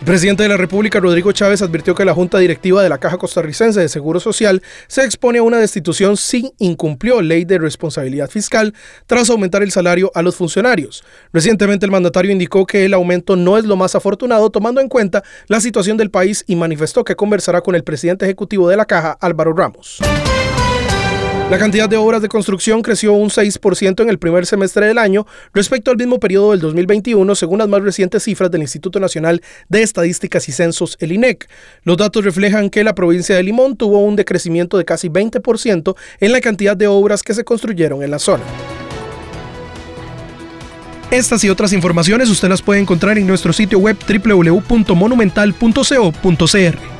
El presidente de la República, Rodrigo Chávez, advirtió que la Junta Directiva de la Caja Costarricense de Seguro Social se expone a una destitución si incumplió ley de responsabilidad fiscal tras aumentar el salario a los funcionarios. Recientemente el mandatario indicó que el aumento no es lo más afortunado tomando en cuenta la situación del país y manifestó que conversará con el presidente ejecutivo de la Caja, Álvaro Ramos. La cantidad de obras de construcción creció un 6% en el primer semestre del año respecto al mismo periodo del 2021, según las más recientes cifras del Instituto Nacional de Estadísticas y Censos, el INEC. Los datos reflejan que la provincia de Limón tuvo un decrecimiento de casi 20% en la cantidad de obras que se construyeron en la zona. Estas y otras informaciones usted las puede encontrar en nuestro sitio web www.monumental.co.cr.